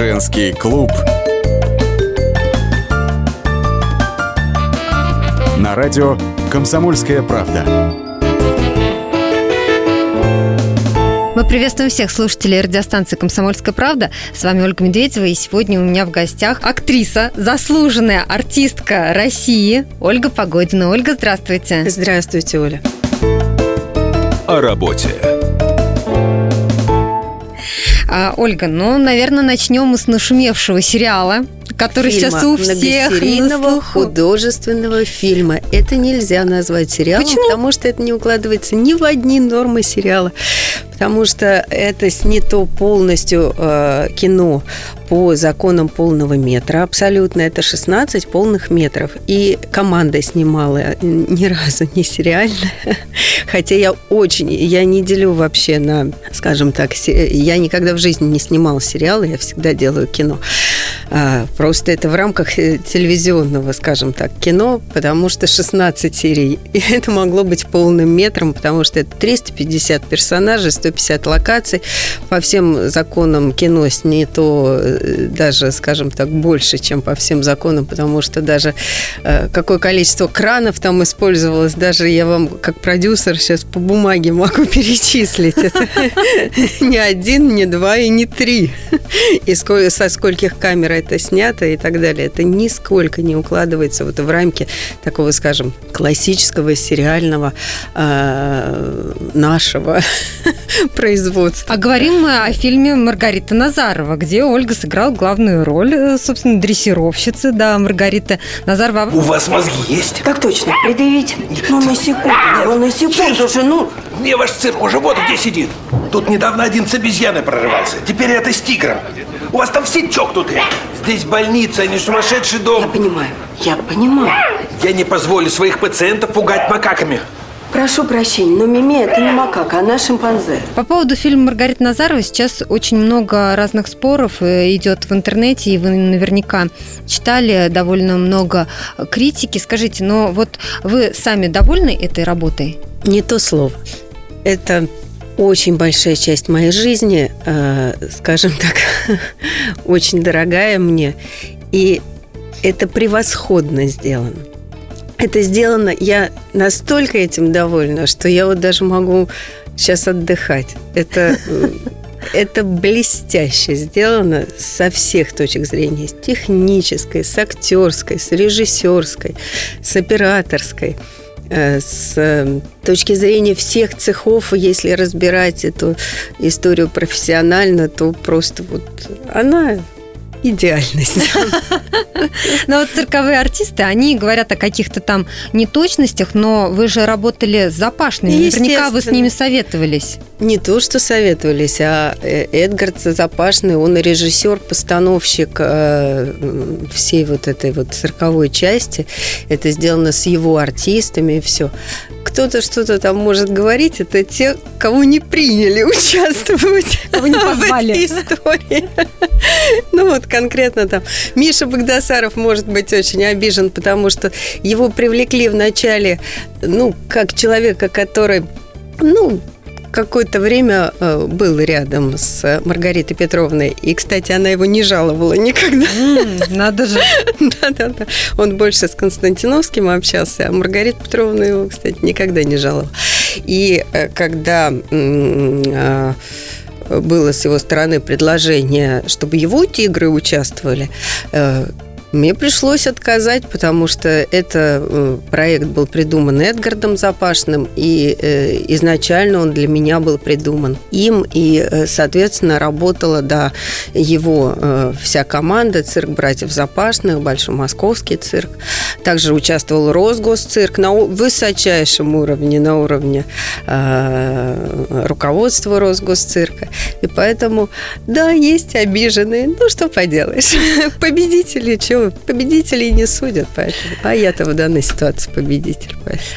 Женский клуб. На радио «Комсомольская правда». Мы приветствуем всех слушателей радиостанции «Комсомольская правда». С вами Ольга Медведева, и сегодня у меня в гостях актриса, заслуженная артистка России Ольга Погодина. Ольга, здравствуйте. Здравствуйте, Оля. О работе. А, Ольга, ну, наверное, начнем с нашумевшего сериала который фильма, сейчас у всех многосерийного художественного фильма. Это нельзя назвать сериалом, Почему? потому что это не укладывается ни в одни нормы сериала, потому что это снято полностью э, кино по законам полного метра абсолютно. Это 16 полных метров. И команда снимала ни разу не сериально. Хотя я очень, я не делю вообще на, скажем так, я никогда в жизни не снимала сериалы, я всегда делаю кино. А, просто это в рамках э, телевизионного, скажем так, кино, потому что 16 серий. И это могло быть полным метром, потому что это 350 персонажей, 150 локаций. По всем законам кино снято э, даже, скажем так, больше, чем по всем законам, потому что даже э, какое количество кранов там использовалось, даже я вам как продюсер сейчас по бумаге могу перечислить. Это не один, не два и не три. И со скольких камер это снято и так далее. Это нисколько не укладывается вот в рамки такого, скажем, классического сериального э, нашего производства. А говорим мы о фильме Маргарита Назарова, где Ольга сыграла главную роль, э, собственно, дрессировщицы, да, Маргарита Назарова. У вас мозги есть? Так точно, предъявить. Ну, на секунду, ну, на секунду же, ну. Где ваш цирк? Уже вот где сидит. Тут недавно один с обезьяной прорывался. Теперь это с тигром. У вас там все чокнутые. Здесь больница, а не сумасшедший дом. Я понимаю, я понимаю. Я не позволю своих пациентов пугать макаками. Прошу прощения, но Мими это не макака, она шимпанзе. По поводу фильма Маргарита Назарова сейчас очень много разных споров э, идет в интернете, и вы наверняка читали довольно много критики. Скажите, но вот вы сами довольны этой работой? Не то слово. Это очень большая часть моей жизни, э, скажем так, очень дорогая мне. И это превосходно сделано. Это сделано, я настолько этим довольна, что я вот даже могу сейчас отдыхать. Это, это блестяще сделано со всех точек зрения. С технической, с актерской, с режиссерской, с операторской э, с точки зрения всех цехов, если разбирать эту историю профессионально, то просто вот она идеальность. Но вот цирковые артисты, они говорят о каких-то там неточностях, но вы же работали с Запашными, наверняка вы с ними советовались. Не то, что советовались, а э, Эдгард Запашный, он режиссер, постановщик э, всей вот этой вот цирковой части. Это сделано с его артистами и все. Кто-то что-то там может говорить, это те, кого не приняли участвовать кого не позвали. в этой истории. Ну вот конкретно там Миша Богдасаров может быть очень обижен, потому что его привлекли в начале, ну, как человека, который, ну, какое-то время э, был рядом с Маргаритой Петровной. И, кстати, она его не жаловала никогда. Mm, надо же. Да-да-да. Он больше с Константиновским общался, а Маргарита Петровна его, кстати, никогда не жаловала. И э, когда э, было с его стороны предложение, чтобы его тигры участвовали, мне пришлось отказать, потому что это э, проект был придуман Эдгардом Запашным, и э, изначально он для меня был придуман им, и, э, соответственно, работала, да, его вся команда, цирк братьев Запашных, Большой Московский цирк. Также участвовал Росгосцирк на высочайшем уровне, на уровне руководства Росгосцирка. И поэтому, да, есть обиженные, ну, что поделаешь, победители, чего победителей не судят, поэтому. А я-то в данной ситуации победитель. Поэтому.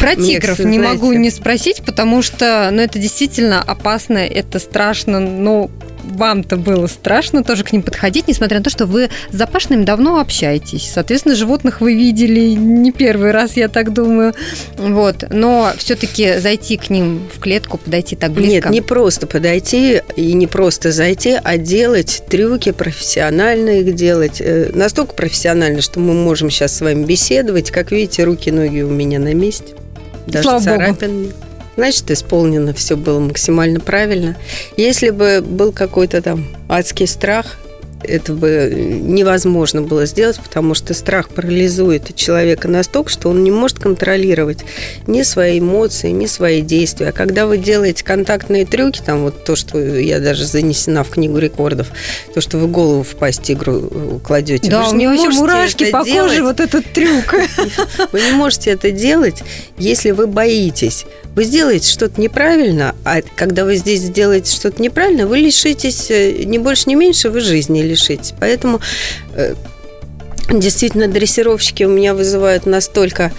Про тигров Мне, не знаете, могу не спросить, потому что ну, это действительно опасно, это страшно, но вам-то было страшно тоже к ним подходить, несмотря на то, что вы с Запашным давно общаетесь. Соответственно, животных вы видели не первый раз, я так думаю. Вот. Но все-таки зайти к ним в клетку, подойти так близко. Нет, не просто подойти и не просто зайти, а делать трюки профессионально их делать. Э, настолько профессионально, что мы можем сейчас с вами беседовать. Как видите, руки, ноги у меня на месте. Даже Слава Богу. Значит, исполнено все было максимально правильно. Если бы был какой-то там адский страх, это бы невозможно было сделать, потому что страх парализует человека настолько, что он не может контролировать ни свои эмоции, ни свои действия. А когда вы делаете контактные трюки, там вот то, что я даже занесена в книгу рекордов, то, что вы голову в пасть тигру кладете, Да, у меня вообще мурашки по делать. коже, вот этот трюк. Вы не можете это делать, если вы боитесь. Вы сделаете что-то неправильно, а когда вы здесь сделаете что-то неправильно, вы лишитесь, э, не больше, не меньше, вы жизни лишитесь. Поэтому э, действительно дрессировщики у меня вызывают настолько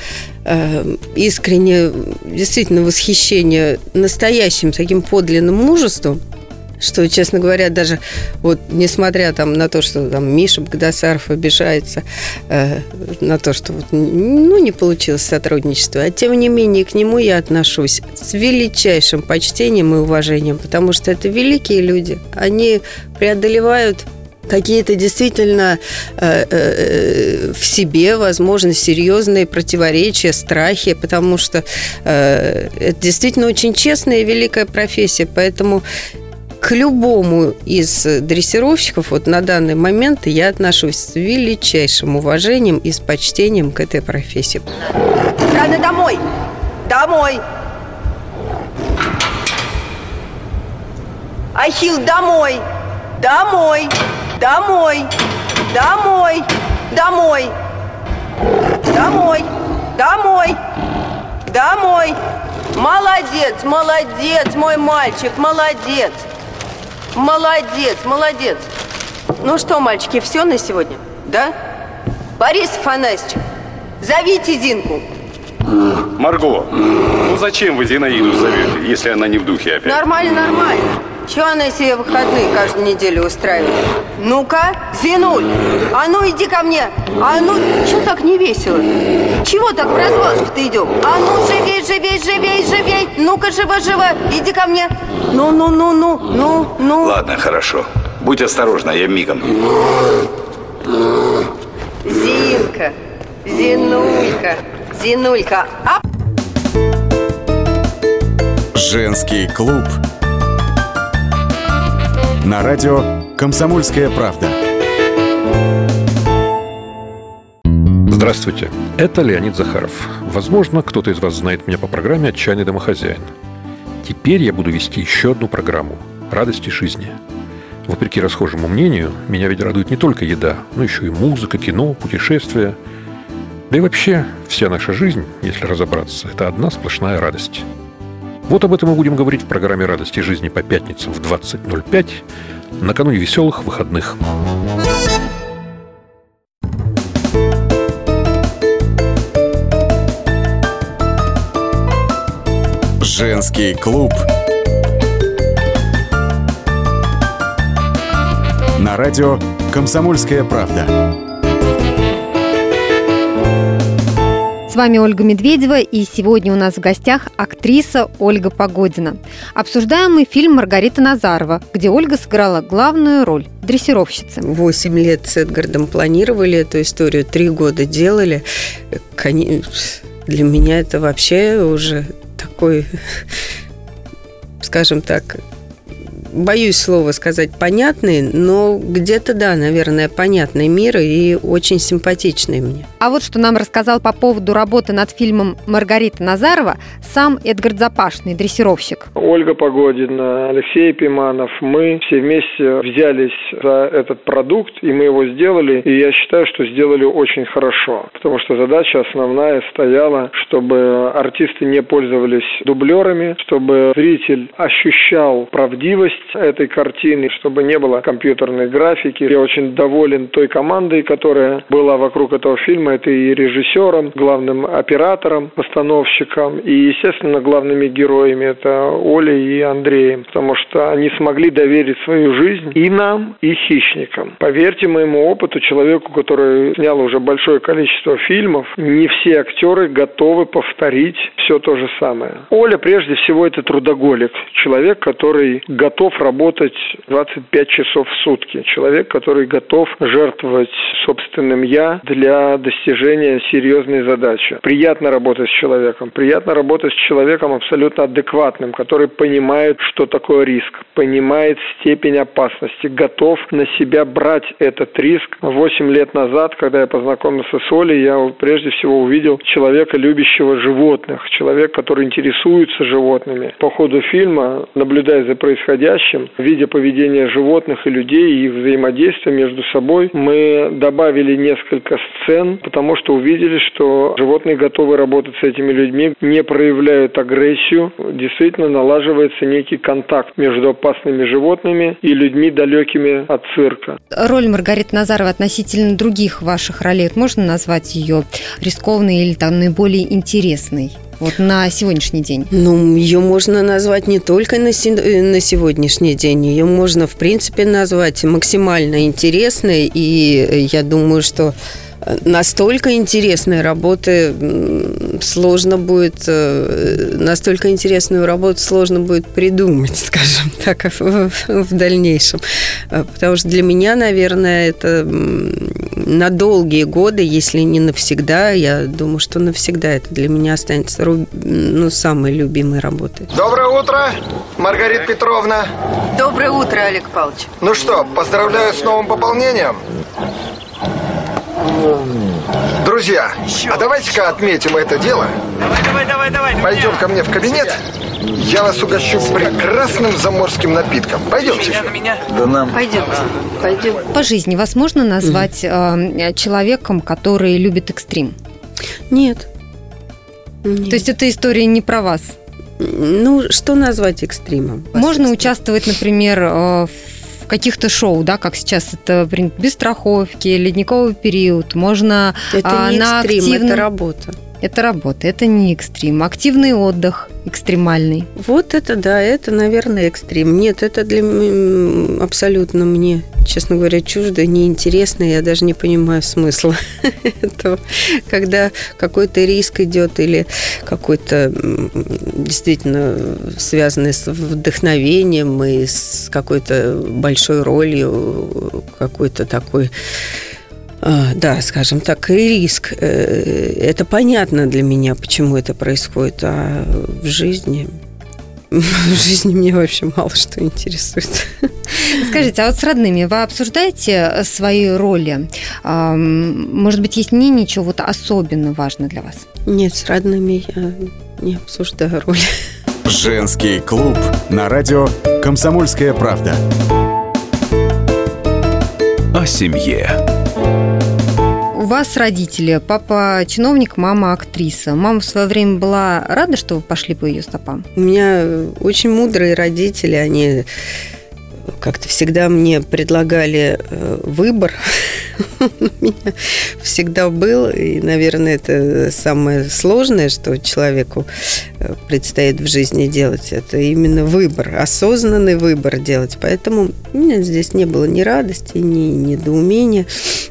э, искреннее, действительно восхищение настоящим таким подлинным мужеством, что, честно говоря, даже вот несмотря там на то, что там Миша Богдасаров обижается э, на то, что вот, ну, не получилось сотрудничество, а тем не менее к нему я отношусь с величайшим почтением и уважением, потому что это великие люди. Они преодолевают какие-то действительно э, э, в себе, возможно, серьезные противоречия, страхи, потому что э, это действительно очень честная и великая профессия, поэтому к любому из дрессировщиков вот на данный момент я отношусь с величайшим уважением и с почтением к этой профессии. Надо домой! Домой! Ахилл, домой! Домой! Домой! Домой! Домой! Домой! Домой! Домой! Молодец, молодец, мой мальчик, молодец! Молодец, молодец! Ну что, мальчики, все на сегодня? Да? Борис Афанасьевич, зовите Зинку. Марго, ну зачем вы Зинаиду зовете, если она не в духе опять? Нормально, нормально. Чего она себе выходные каждую неделю устраивает? Ну-ка, Зинуль, а ну иди ко мне. А ну, что так не весело? Чего так в развалочку-то идем? А ну, живей, живей, живей, живей. Ну-ка, живо-живо, иди ко мне. Ну-ну-ну-ну, ну-ну. Ладно, хорошо. Будь осторожна, я мигом. Зинка, Зинулька, Зинулька. А Женский клуб. На радио «Комсомольская правда». Здравствуйте, это Леонид Захаров. Возможно, кто-то из вас знает меня по программе «Отчаянный домохозяин». Теперь я буду вести еще одну программу «Радости жизни». Вопреки расхожему мнению, меня ведь радует не только еда, но еще и музыка, кино, путешествия. Да и вообще, вся наша жизнь, если разобраться, это одна сплошная радость. Вот об этом мы будем говорить в программе «Радости жизни» по пятницам в 20.05 накануне веселых выходных. Женский клуб. На радио «Комсомольская правда». С вами Ольга Медведева, и сегодня у нас в гостях актриса Ольга Погодина. Обсуждаем мы фильм Маргарита Назарова, где Ольга сыграла главную роль – дрессировщицы. Восемь лет с Эдгардом планировали эту историю, три года делали. Для меня это вообще уже такой, скажем так, боюсь слова сказать понятный, но где-то, да, наверное, понятный мир и очень симпатичный мне. А вот что нам рассказал по поводу работы над фильмом Маргарита Назарова сам Эдгард Запашный, дрессировщик. Ольга Погодина, Алексей Пиманов, мы все вместе взялись за этот продукт, и мы его сделали, и я считаю, что сделали очень хорошо, потому что задача основная стояла, чтобы артисты не пользовались дублерами, чтобы зритель ощущал правдивость этой картины, чтобы не было компьютерной графики. Я очень доволен той командой, которая была вокруг этого фильма. Это и режиссером, главным оператором, постановщиком, и, естественно, главными героями. Это Оля и Андреем, потому что они смогли доверить свою жизнь и нам, и хищникам. Поверьте моему опыту, человеку, который снял уже большое количество фильмов, не все актеры готовы повторить все то же самое. Оля, прежде всего, это трудоголик. Человек, который готов работать 25 часов в сутки. Человек, который готов жертвовать собственным «я» для достижения серьезной задачи. Приятно работать с человеком. Приятно работать с человеком абсолютно адекватным, который понимает, что такое риск, понимает степень опасности, готов на себя брать этот риск. Восемь лет назад, когда я познакомился с Олей, я прежде всего увидел человека, любящего животных, человек, который интересуется животными. По ходу фильма, наблюдая за происходящим, видя поведение животных и людей и их взаимодействие между собой, мы добавили несколько сцен, потому что увидели, что животные готовы работать с этими людьми, не проявляют агрессию, действительно налаживается некий контакт между опасными животными и людьми, далекими от цирка. Роль Маргариты Назарова относительно других ваших ролей, можно назвать ее рискованной или там наиболее интересной? Вот на сегодняшний день? Ну, ее можно назвать не только на, си- на сегодняшний день, ее можно, в принципе, назвать максимально интересной, и я думаю, что настолько интересной работы сложно будет, э, настолько интересную работу сложно будет придумать, скажем так, в, в дальнейшем. Э, потому что для меня, наверное, это на долгие годы, если не навсегда, я думаю, что навсегда это для меня останется ну, самой любимой работой. Доброе утро, Маргарита Петровна. Доброе утро, Олег Павлович. Ну что, поздравляю с новым пополнением. Друзья, а давайте-ка отметим это дело. Давай, давай, давай, давай. Пойдем ко мне в кабинет. Я вас угощу прекрасным заморским напитком. Пойдемте. На меня. Да нам. Пойдемте. Пойдем. По жизни вас можно назвать mm. человеком, который любит экстрим? Нет. Нет. То есть эта история не про вас? Ну, что назвать экстримом? Можно участвовать, например, э, в в каких-то шоу, да, как сейчас это без страховки, ледниковый период, можно это а, не на экстрим, активном... это работа. Это работа, это не экстрим. Активный отдых экстремальный. Вот это да, это, наверное, экстрим. Нет, это для абсолютно мне, честно говоря, чуждо, неинтересно. Я даже не понимаю смысла этого. Когда какой-то риск идет или какой-то действительно связанный с вдохновением и с какой-то большой ролью, какой-то такой да, скажем так, риск. Э, это понятно для меня, почему это происходит, а в жизни в жизни меня вообще мало что интересует. Скажите, а вот с родными вы обсуждаете свои роли? Может быть, есть мнение, чего вот особенно важно для вас? Нет, с родными я не обсуждаю роли. Женский клуб на радио «Комсомольская правда». О семье у вас родители, папа чиновник, мама актриса. Мама в свое время была рада, что вы пошли по ее стопам? У меня очень мудрые родители, они как-то всегда мне предлагали э, выбор. У меня всегда был, и, наверное, это самое сложное, что человеку э, предстоит в жизни делать. Это именно выбор, осознанный выбор делать. Поэтому у меня здесь не было ни радости, ни недоумения.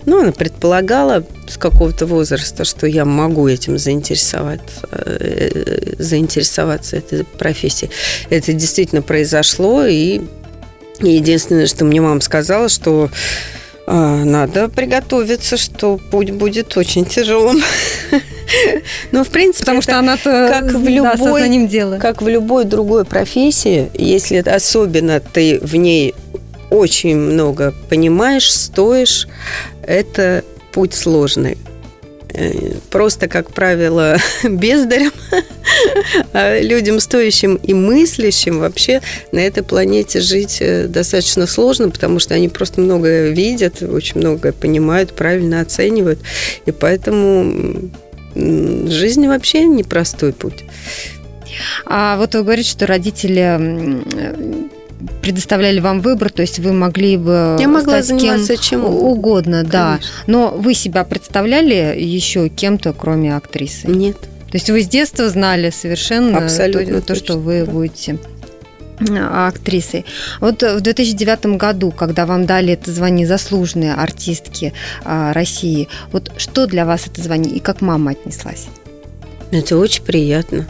Но она предполагала с какого-то возраста, что я могу этим заинтересоваться, э, заинтересоваться этой профессией. Это действительно произошло, и единственное, что мне мама сказала, что а, надо приготовиться, что путь будет очень тяжелым. Ну, в принципе, потому что она как в любой, дела. как в любой другой профессии, если особенно ты в ней очень много понимаешь, стоишь, это путь сложный. Э, просто, как правило, бездарем, а людям стоящим и мыслящим вообще на этой планете жить э, достаточно сложно, потому что они просто многое видят, очень многое понимают, правильно оценивают. И поэтому жизнь вообще непростой путь. А вот вы говорите, что родители предоставляли вам выбор, то есть вы могли бы Я могла стать заниматься кем чем угодно, да. Конечно. Но вы себя представляли еще кем-то, кроме актрисы? Нет. То есть вы с детства знали совершенно Абсолютно то, то, что точно, вы да. будете а, актрисой. Вот в 2009 году, когда вам дали это звание заслуженной артистки а, России, вот что для вас это звание и как мама отнеслась? Это очень приятно.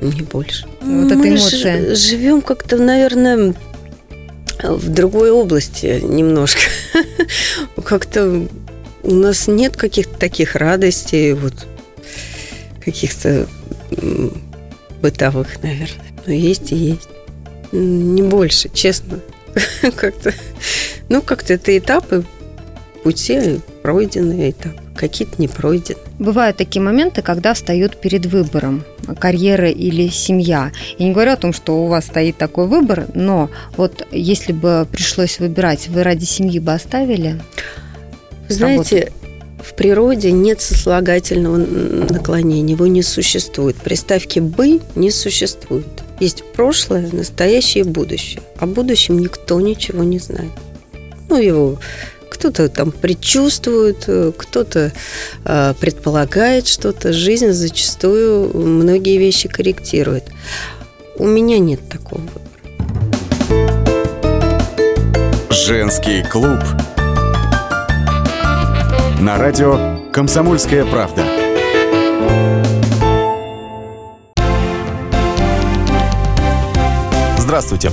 Не больше. Вот эта Мы эмоция. ж- живем как-то, наверное, в другой области немножко. Как-то у нас нет каких-то таких радостей, вот каких-то бытовых, наверное. Но есть и есть. Не больше, честно. Как-то, ну, как-то это этапы пути, пройденные этапы, какие-то не пройдены. Бывают такие моменты, когда встают перед выбором карьера или семья. Я не говорю о том, что у вас стоит такой выбор, но вот если бы пришлось выбирать, вы ради семьи бы оставили? Знаете, в природе нет сослагательного наклонения, его не существует. Приставки «бы» не существует. Есть прошлое, настоящее и будущее. О будущем никто ничего не знает. Ну, его кто-то там предчувствует, э, кто-то э, предполагает что-то. Жизнь зачастую многие вещи корректирует. У меня нет такого выбора. Женский клуб. На радио «Комсомольская правда». Здравствуйте.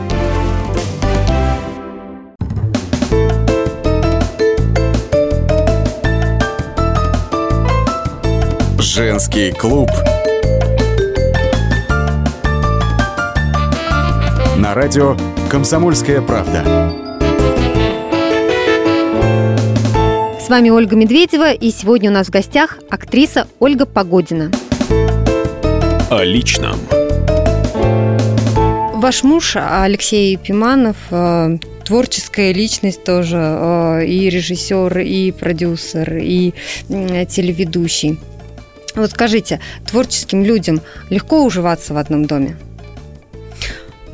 Женский клуб. На радио «Комсомольская правда». С вами Ольга Медведева, и сегодня у нас в гостях актриса Ольга Погодина. О личном. Ваш муж Алексей Пиманов э, творческая личность тоже, э, и режиссер, и продюсер, и телеведущий. Вот скажите, творческим людям легко уживаться в одном доме?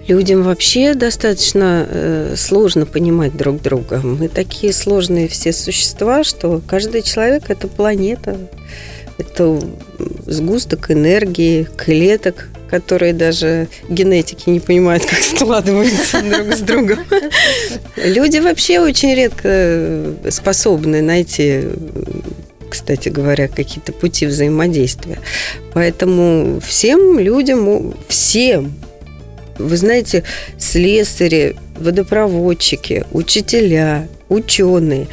Людям вообще достаточно э, сложно понимать друг друга. Мы такие сложные все существа, что каждый человек – это планета, это сгусток энергии, клеток, которые даже генетики не понимают, как складываются друг с другом. Люди вообще очень редко способны найти кстати говоря, какие-то пути взаимодействия. Поэтому всем людям, всем, вы знаете, слесари, водопроводчики, учителя, ученые,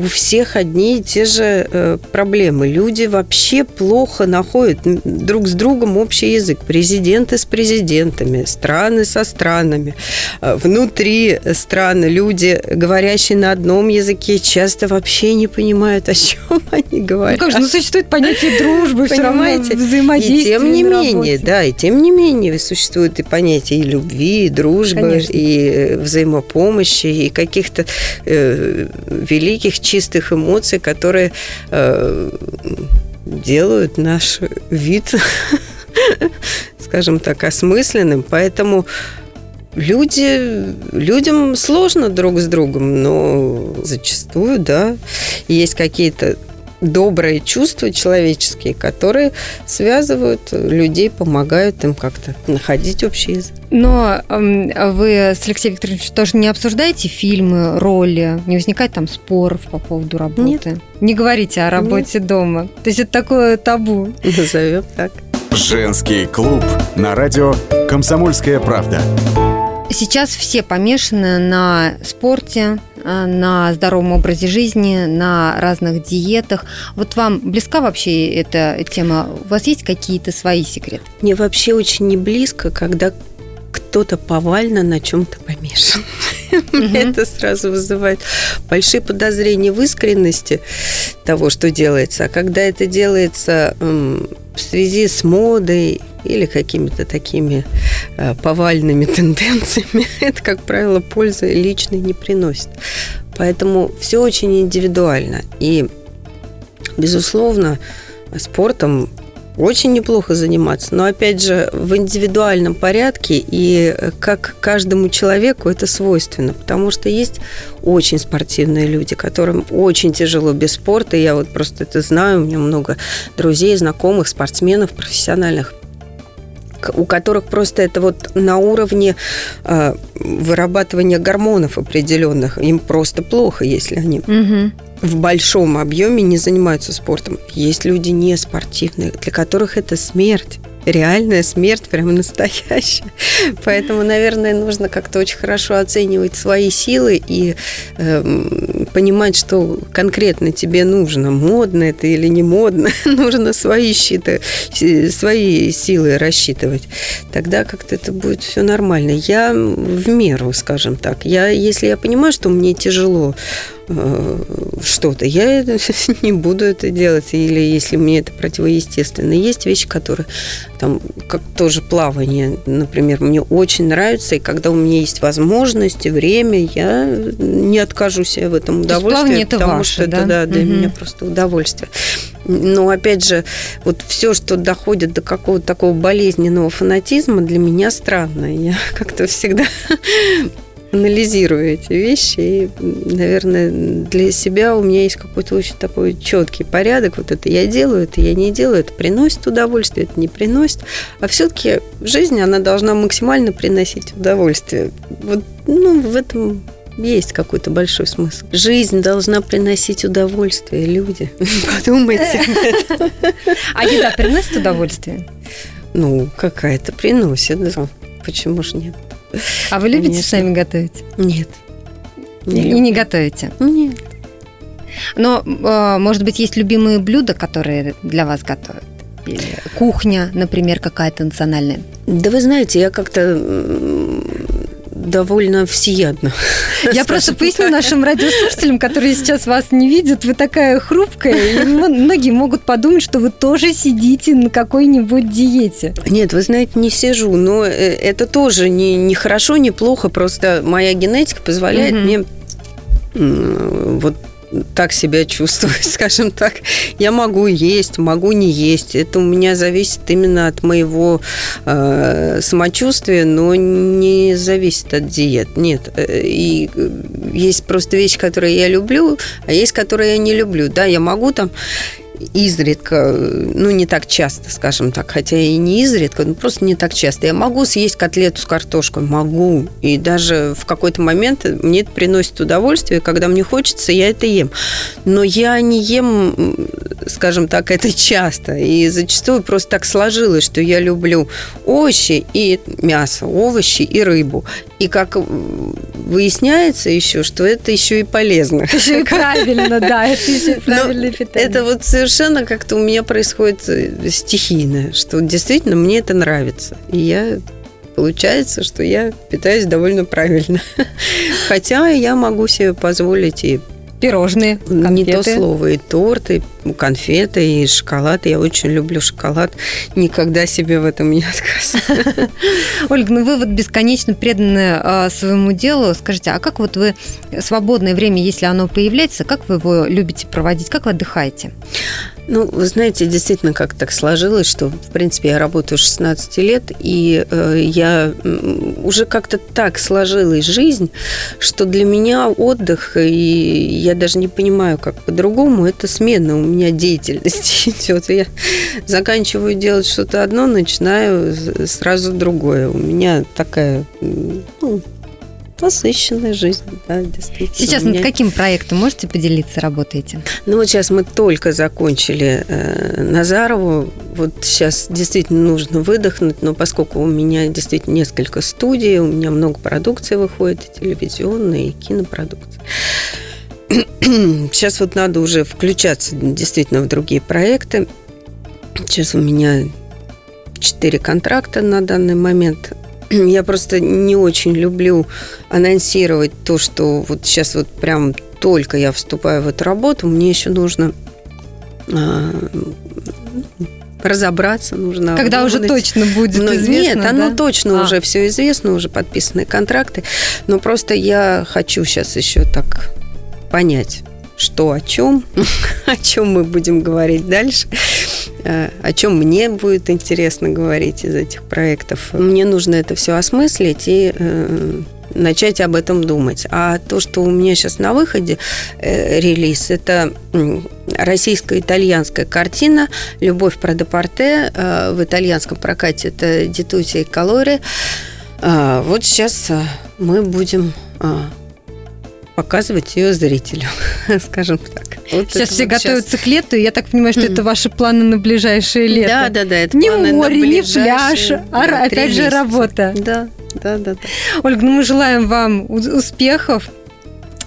у всех одни и те же э, проблемы. Люди вообще плохо находят друг с другом общий язык. Президенты с президентами, страны со странами. Э, внутри страны люди, говорящие на одном языке, часто вообще не понимают, о чем они говорят. Ну как же, ну существует понятие дружбы, Понимаете? взаимодействия И тем не менее, да, и тем не менее существует и понятие и любви, и дружбы, Конечно. и э, взаимопомощи, и каких-то э, великих чистых эмоций, которые э, делают наш вид, скажем так, осмысленным. Поэтому люди, людям сложно друг с другом, но зачастую, да, есть какие-то добрые чувства человеческие, которые связывают людей, помогают им как-то находить общий язык. Но эм, вы с Алексеем Викторовичем тоже не обсуждаете фильмы, роли? Не возникает там споров по поводу работы? Не говорите о работе дома. То есть это такое табу. Назовем так. Женский клуб на радио «Комсомольская правда». Сейчас все помешаны на спорте, э, на здоровом образе жизни, на разных диетах. Вот вам близка вообще эта тема? У вас есть какие-то свои секреты? Мне вообще очень не близко, когда кто-то повально на чем-то помешан. Это сразу вызывает большие подозрения в искренности того, что делается. А когда это делается в связи с модой или какими-то такими э, повальными тенденциями, это, как правило, пользы личной не приносит. Поэтому все очень индивидуально. И, безусловно, спортом очень неплохо заниматься, но опять же в индивидуальном порядке и как каждому человеку это свойственно, потому что есть очень спортивные люди, которым очень тяжело без спорта, я вот просто это знаю, у меня много друзей, знакомых, спортсменов, профессиональных, у которых просто это вот на уровне э, вырабатывания гормонов определенных. Им просто плохо, если они угу. в большом объеме не занимаются спортом. Есть люди не спортивные, для которых это смерть реальная смерть, прямо настоящая. Поэтому, наверное, нужно как-то очень хорошо оценивать свои силы и э, понимать, что конкретно тебе нужно, модно это или не модно, нужно свои щиты, свои силы рассчитывать. Тогда как-то это будет все нормально. Я в меру, скажем так. Я, если я понимаю, что мне тяжело что-то, я не буду это делать, или если мне это противоестественно. Есть вещи, которые там, как тоже плавание, например, мне очень нравится, и когда у меня есть возможность и время, я не откажусь в этом удовольствии, это потому ваше, что да? это да, для угу. меня просто удовольствие. Но опять же, вот все, что доходит до какого-то такого болезненного фанатизма, для меня странно. Я как-то всегда анализирую эти вещи. И, наверное, для себя у меня есть какой-то очень такой четкий порядок. Вот это я делаю, это я не делаю, это приносит удовольствие, это не приносит. А все-таки жизнь, она должна максимально приносить удовольствие. Вот, ну, в этом есть какой-то большой смысл. Жизнь должна приносить удовольствие, люди. Подумайте. А еда приносит удовольствие? Ну, какая-то приносит, да. Почему же нет? А вы любите Конечно. сами готовить? Нет. Не и не готовите? Нет. Но, а, может быть, есть любимые блюда, которые для вас готовят? Или кухня, например, какая-то национальная? Да вы знаете, я как-то довольно всеядно. Я просто поясню нашим радиослушателям, которые сейчас вас не видят, вы такая хрупкая, и многие могут подумать, что вы тоже сидите на какой-нибудь диете. Нет, вы знаете, не сижу, но э, это тоже не, не хорошо, не плохо, просто моя генетика позволяет мне вот так себя чувствую, скажем так. Я могу есть, могу не есть. Это у меня зависит именно от моего э, самочувствия, но не зависит от диет. Нет. Э, и есть просто вещи, которые я люблю, а есть, которые я не люблю. Да, я могу там изредка, ну, не так часто, скажем так, хотя и не изредка, но просто не так часто. Я могу съесть котлету с картошкой, могу. И даже в какой-то момент мне это приносит удовольствие, когда мне хочется, я это ем. Но я не ем, скажем так, это часто. И зачастую просто так сложилось, что я люблю овощи и мясо, овощи и рыбу. И как выясняется еще, что это еще и полезно. Еще и правильно, да, это еще и правильное питание. Это вот совершенно как-то у меня происходит э, стихийно, что действительно мне это нравится. И я получается, что я питаюсь довольно правильно. Хотя я могу себе позволить и Пирожные, конфеты. Не то слово, и торты, конфеты, и шоколад. Я очень люблю шоколад. Никогда себе в этом не отказываю. Ольга, ну вы вот бесконечно преданы а, своему делу. Скажите, а как вот вы свободное время, если оно появляется, как вы его любите проводить, как вы отдыхаете? Ну, вы знаете, действительно, как так сложилось, что, в принципе, я работаю 16 лет, и э, я уже как-то так сложилась жизнь, что для меня отдых, и я даже не понимаю, как по-другому, это смена у меня деятельности идет. Я заканчиваю делать что-то одно, начинаю сразу другое. У меня такая ну, насыщенная жизнь, да, действительно. Сейчас меня... над каким проектом можете поделиться, работаете? Ну вот сейчас мы только закончили э, Назарову, вот сейчас действительно нужно выдохнуть, но поскольку у меня действительно несколько студий, у меня много продукции выходит, и телевизионной, и кинопродукции. Сейчас вот надо уже включаться действительно в другие проекты. Сейчас у меня четыре контракта на данный момент я просто не очень люблю анонсировать то, что вот сейчас вот прям только я вступаю в эту работу, мне еще нужно а, разобраться нужно. Когда уже точно будет но, известно, Нет, оно да? точно а. уже все известно, уже подписаны контракты. Но просто я хочу сейчас еще так понять, что о чем, о чем мы будем говорить дальше, о чем мне будет интересно говорить из этих проектов. Мне нужно это все осмыслить и э, начать об этом думать. А то, что у меня сейчас на выходе э, релиз, это российско-итальянская картина «Любовь про депорте». Э, в итальянском прокате это «Дитути и Колори». Э, вот сейчас э, мы будем э, показывать ее зрителю, скажем так. Вот сейчас все вот готовятся сейчас. к лету, и я так понимаю, что mm. это ваши планы на ближайшее лето. Да, да, да. Это не море, не пляж, а да, опять же работа. Да, да, да, да. Ольга, ну мы желаем вам успехов.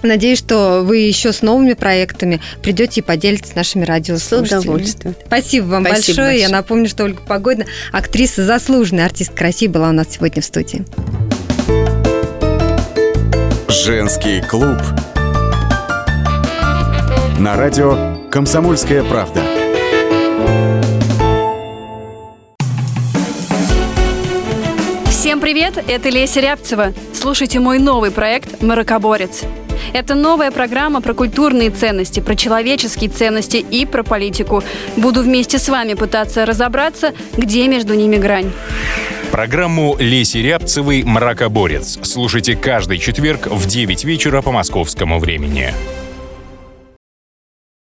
Надеюсь, что вы еще с новыми проектами придете и поделитесь с нашими радиослушателями. С удовольствием. Спасибо вам Спасибо большое. большое. Я напомню, что Ольга Погодина, актриса, заслуженная артистка России, была у нас сегодня в студии. Женский клуб. На радио «Комсомольская правда». Всем привет, это Леся Рябцева. Слушайте мой новый проект «Маракоборец». Это новая программа про культурные ценности, про человеческие ценности и про политику. Буду вместе с вами пытаться разобраться, где между ними грань. Программу Леси Рябцевой «Мракоборец» слушайте каждый четверг в 9 вечера по московскому времени.